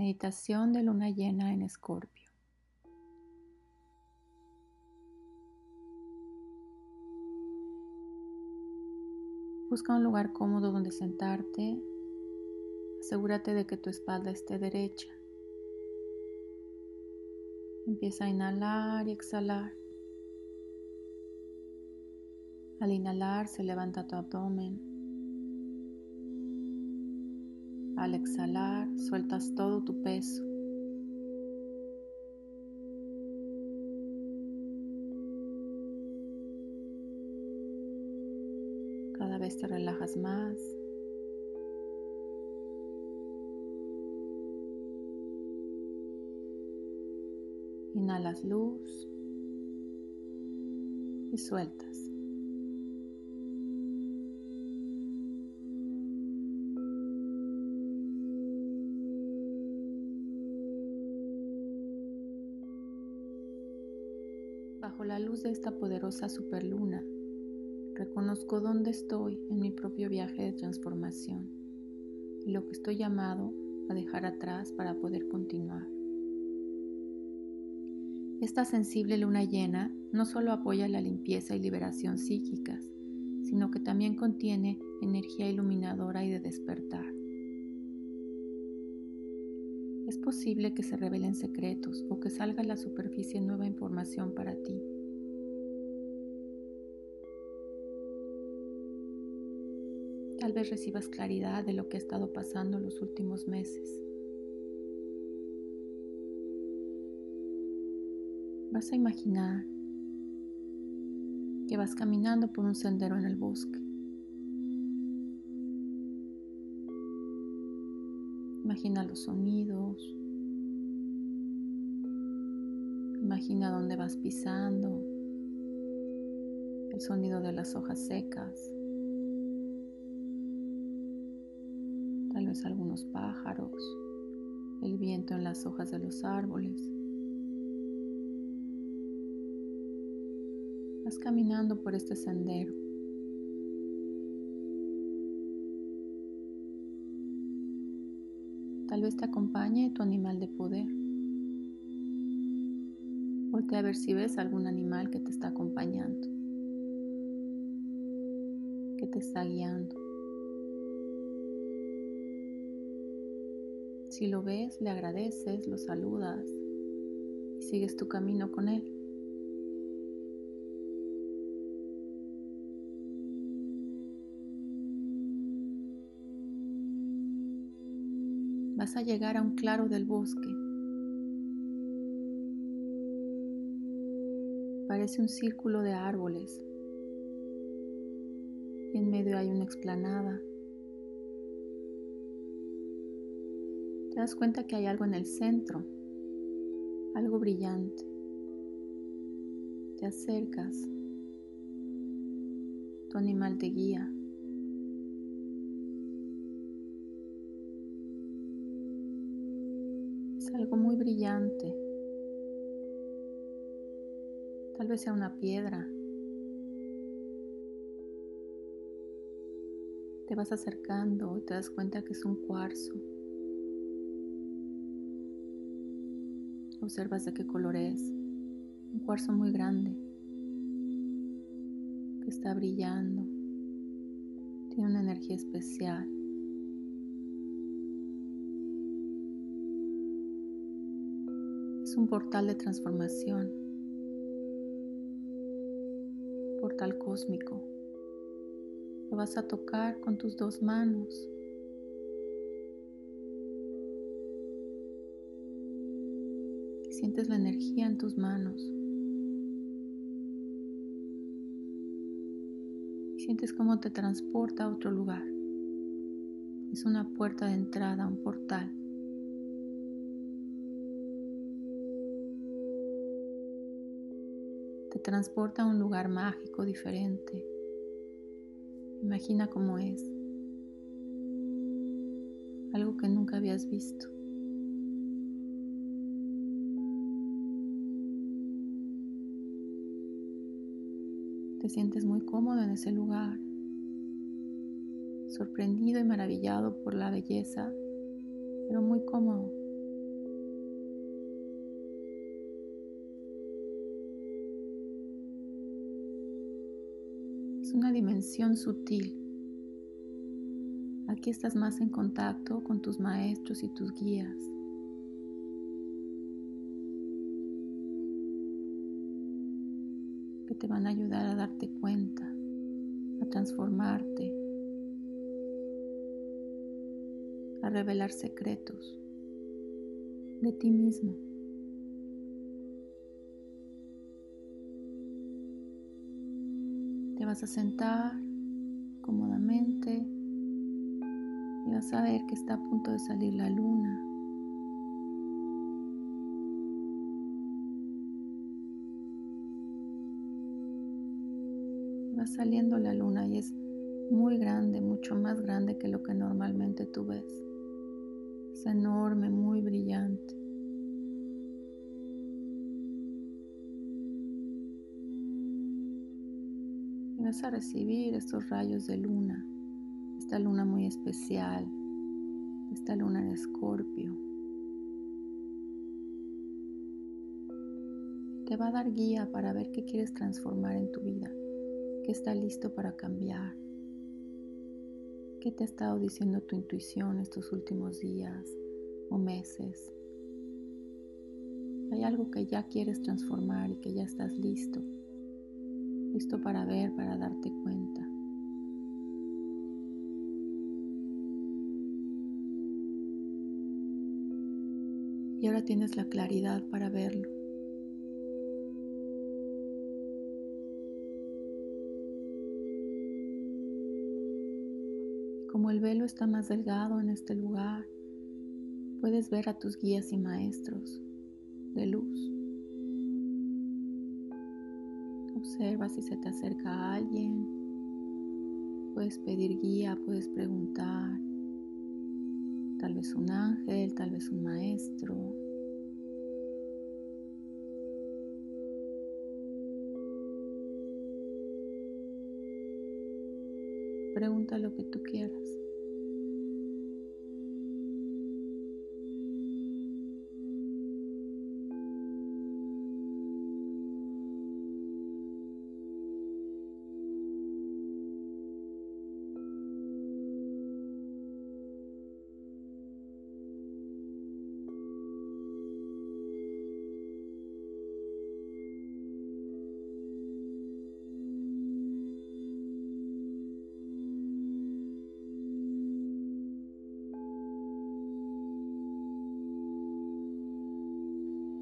Meditación de luna llena en Escorpio. Busca un lugar cómodo donde sentarte. Asegúrate de que tu espalda esté derecha. Empieza a inhalar y exhalar. Al inhalar se levanta tu abdomen. Al exhalar sueltas todo tu peso. Cada vez te relajas más. Inhalas luz y sueltas. Bajo la luz de esta poderosa superluna, reconozco dónde estoy en mi propio viaje de transformación y lo que estoy llamado a dejar atrás para poder continuar. Esta sensible luna llena no solo apoya la limpieza y liberación psíquicas, sino que también contiene energía iluminadora y de despertar. Es posible que se revelen secretos o que salga a la superficie nueva información para ti. Tal vez recibas claridad de lo que ha estado pasando los últimos meses. Vas a imaginar que vas caminando por un sendero en el bosque. Imagina los sonidos. Imagina dónde vas pisando. El sonido de las hojas secas. Tal vez algunos pájaros. El viento en las hojas de los árboles. Vas caminando por este sendero. Tal vez te acompañe tu animal de poder. Voltea a ver si ves algún animal que te está acompañando, que te está guiando. Si lo ves, le agradeces, lo saludas y sigues tu camino con él. Vas a llegar a un claro del bosque. Parece un círculo de árboles y en medio hay una explanada. Te das cuenta que hay algo en el centro, algo brillante. Te acercas, tu animal te guía. Algo muy brillante. Tal vez sea una piedra. Te vas acercando y te das cuenta que es un cuarzo. Observas de qué color es. Un cuarzo muy grande que está brillando. Tiene una energía especial. Es un portal de transformación, portal cósmico. Lo vas a tocar con tus dos manos. sientes la energía en tus manos. sientes cómo te transporta a otro lugar. Es una puerta de entrada, un portal. Te transporta a un lugar mágico diferente. Imagina cómo es. Algo que nunca habías visto. Te sientes muy cómodo en ese lugar, sorprendido y maravillado por la belleza, pero muy cómodo. Es una dimensión sutil. Aquí estás más en contacto con tus maestros y tus guías. que te van a ayudar a darte cuenta, a transformarte, a revelar secretos de ti mismo. Te vas a sentar cómodamente y vas a ver que está a punto de salir la luna. Va saliendo la luna y es muy grande, mucho más grande que lo que normalmente tú ves. Es enorme, muy brillante. Vas a recibir estos rayos de luna, esta luna muy especial, esta luna de escorpio. Te va a dar guía para ver qué quieres transformar en tu vida, qué está listo para cambiar, qué te ha estado diciendo tu intuición estos últimos días o meses. Hay algo que ya quieres transformar y que ya estás listo listo para ver, para darte cuenta. Y ahora tienes la claridad para verlo. Como el velo está más delgado en este lugar, puedes ver a tus guías y maestros de luz. Observa si se te acerca alguien. Puedes pedir guía, puedes preguntar. Tal vez un ángel, tal vez un maestro. Pregunta lo que tú quieras.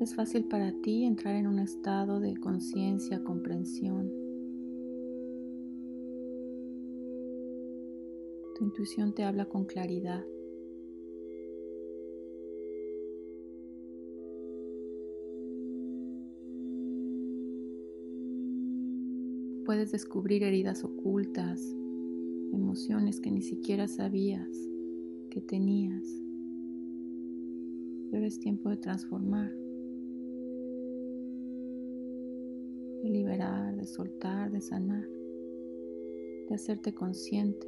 Es fácil para ti entrar en un estado de conciencia, comprensión. Tu intuición te habla con claridad. Puedes descubrir heridas ocultas, emociones que ni siquiera sabías que tenías. Pero es tiempo de transformar. Liberar, de soltar, de sanar, de hacerte consciente.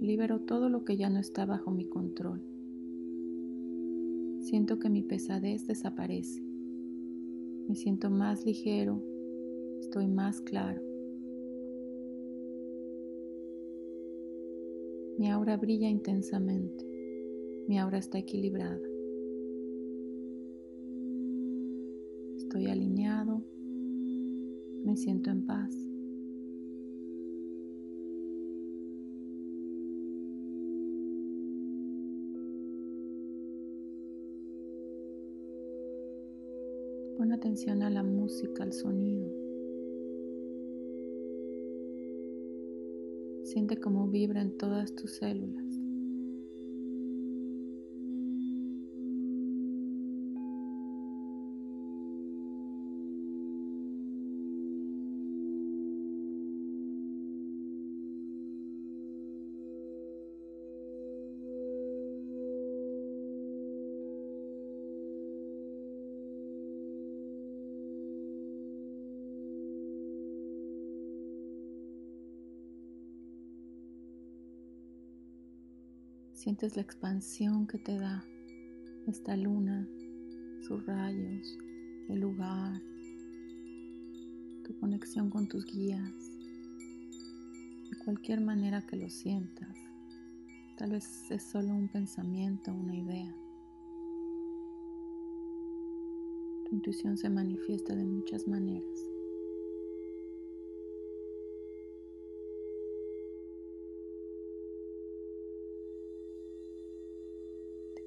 Libero todo lo que ya no está bajo mi control. Siento que mi pesadez desaparece. Me siento más ligero, estoy más claro. Mi aura brilla intensamente. Mi aura está equilibrada. Estoy alineado. Me siento en paz. Pon atención a la música, al sonido. Siente cómo vibran todas tus células. Sientes la expansión que te da esta luna, sus rayos, el lugar, tu conexión con tus guías, de cualquier manera que lo sientas. Tal vez es solo un pensamiento, una idea. Tu intuición se manifiesta de muchas maneras.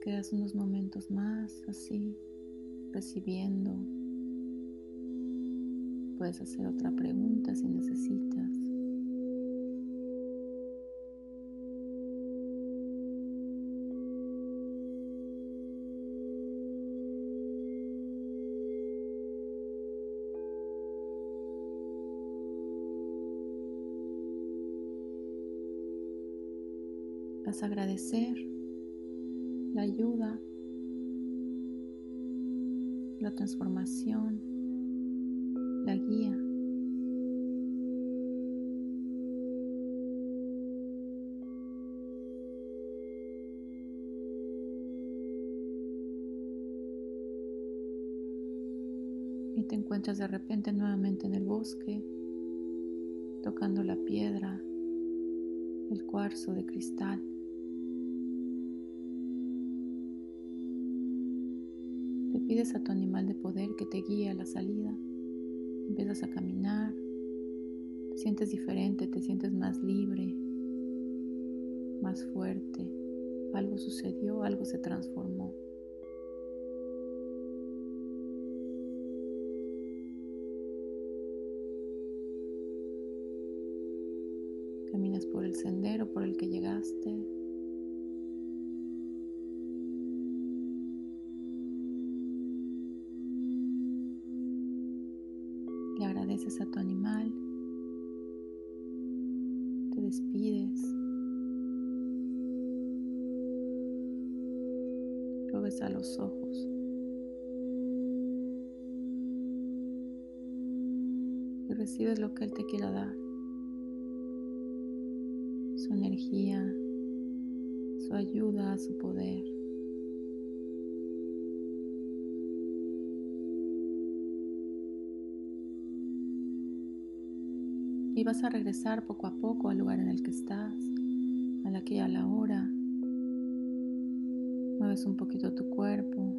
Quedas unos momentos más así, recibiendo. Puedes hacer otra pregunta si necesitas. Vas a agradecer la ayuda, la transformación, la guía. Y te encuentras de repente nuevamente en el bosque, tocando la piedra, el cuarzo de cristal. Pides a tu animal de poder que te guíe a la salida. Empiezas a caminar, te sientes diferente, te sientes más libre, más fuerte. Algo sucedió, algo se transformó. Caminas por el sendero por el que llegaste. Agradeces a tu animal, te despides, lo ves a los ojos. Y recibes lo que Él te quiera dar, su energía, su ayuda, su poder. Y vas a regresar poco a poco al lugar en el que estás, a la que a la hora. Mueves un poquito tu cuerpo.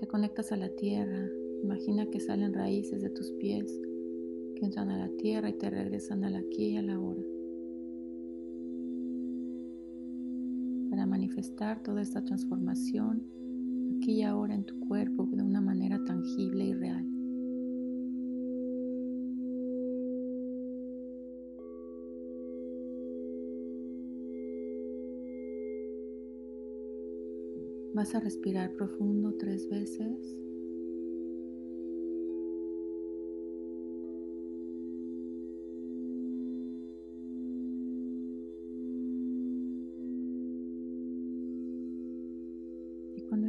Te conectas a la tierra. Imagina que salen raíces de tus pies que entran a la tierra y te regresan a la aquí y a la hora. Para manifestar toda esta transformación, y ahora en tu cuerpo de una manera tangible y real. Vas a respirar profundo tres veces.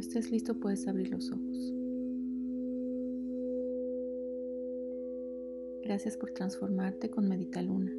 Cuando estés listo puedes abrir los ojos. Gracias por transformarte con Medita Luna.